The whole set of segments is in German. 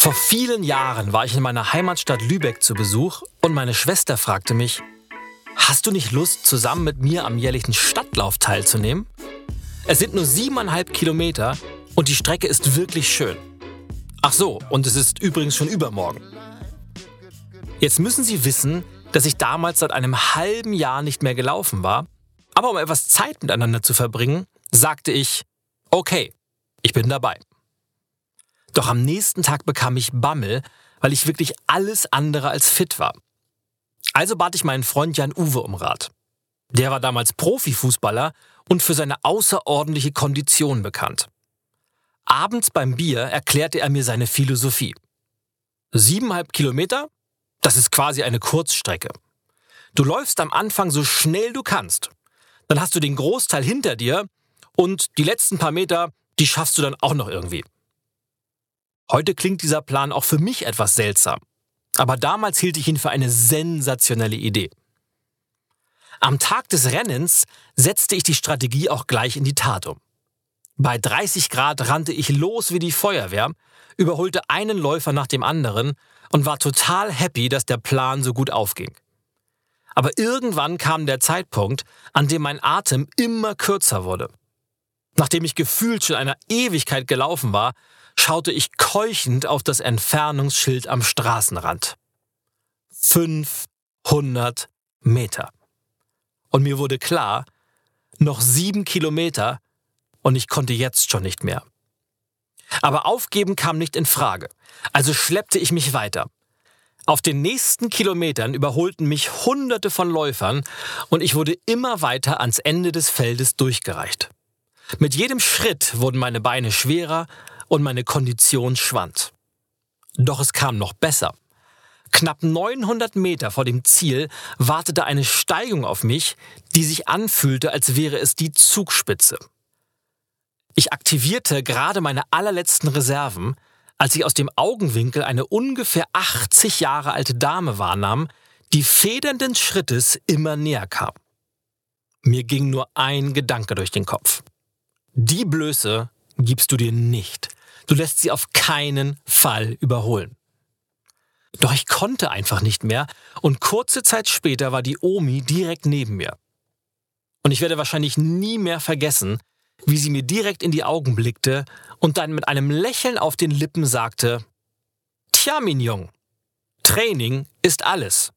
Vor vielen Jahren war ich in meiner Heimatstadt Lübeck zu Besuch und meine Schwester fragte mich, hast du nicht Lust, zusammen mit mir am jährlichen Stadtlauf teilzunehmen? Es sind nur siebeneinhalb Kilometer und die Strecke ist wirklich schön. Ach so, und es ist übrigens schon übermorgen. Jetzt müssen Sie wissen, dass ich damals seit einem halben Jahr nicht mehr gelaufen war, aber um etwas Zeit miteinander zu verbringen, sagte ich, okay, ich bin dabei. Doch am nächsten Tag bekam ich Bammel, weil ich wirklich alles andere als fit war. Also bat ich meinen Freund Jan Uwe um Rat. Der war damals Profifußballer und für seine außerordentliche Kondition bekannt. Abends beim Bier erklärte er mir seine Philosophie. Siebeneinhalb Kilometer? Das ist quasi eine Kurzstrecke. Du läufst am Anfang so schnell du kannst. Dann hast du den Großteil hinter dir und die letzten paar Meter, die schaffst du dann auch noch irgendwie. Heute klingt dieser Plan auch für mich etwas seltsam. Aber damals hielt ich ihn für eine sensationelle Idee. Am Tag des Rennens setzte ich die Strategie auch gleich in die Tat um. Bei 30 Grad rannte ich los wie die Feuerwehr, überholte einen Läufer nach dem anderen und war total happy, dass der Plan so gut aufging. Aber irgendwann kam der Zeitpunkt, an dem mein Atem immer kürzer wurde. Nachdem ich gefühlt schon einer Ewigkeit gelaufen war, schaute ich keuchend auf das Entfernungsschild am Straßenrand. 500 Meter. Und mir wurde klar, noch sieben Kilometer und ich konnte jetzt schon nicht mehr. Aber aufgeben kam nicht in Frage, also schleppte ich mich weiter. Auf den nächsten Kilometern überholten mich Hunderte von Läufern und ich wurde immer weiter ans Ende des Feldes durchgereicht. Mit jedem Schritt wurden meine Beine schwerer und meine Kondition schwand. Doch es kam noch besser. Knapp 900 Meter vor dem Ziel wartete eine Steigung auf mich, die sich anfühlte, als wäre es die Zugspitze. Ich aktivierte gerade meine allerletzten Reserven, als ich aus dem Augenwinkel eine ungefähr 80 Jahre alte Dame wahrnahm, die federnden Schrittes immer näher kam. Mir ging nur ein Gedanke durch den Kopf. Die Blöße gibst du dir nicht. Du lässt sie auf keinen Fall überholen. Doch ich konnte einfach nicht mehr und kurze Zeit später war die Omi direkt neben mir. Und ich werde wahrscheinlich nie mehr vergessen, wie sie mir direkt in die Augen blickte und dann mit einem Lächeln auf den Lippen sagte, Tja, Mignon, Training ist alles.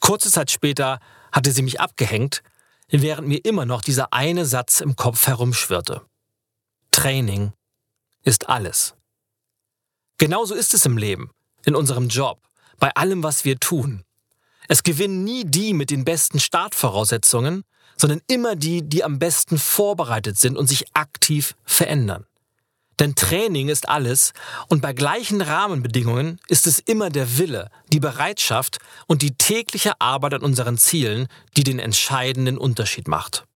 Kurze Zeit später hatte sie mich abgehängt, während mir immer noch dieser eine Satz im Kopf herumschwirrte. Training ist alles. Genauso ist es im Leben, in unserem Job, bei allem, was wir tun. Es gewinnen nie die mit den besten Startvoraussetzungen, sondern immer die, die am besten vorbereitet sind und sich aktiv verändern. Denn Training ist alles und bei gleichen Rahmenbedingungen ist es immer der Wille, die Bereitschaft und die tägliche Arbeit an unseren Zielen, die den entscheidenden Unterschied macht.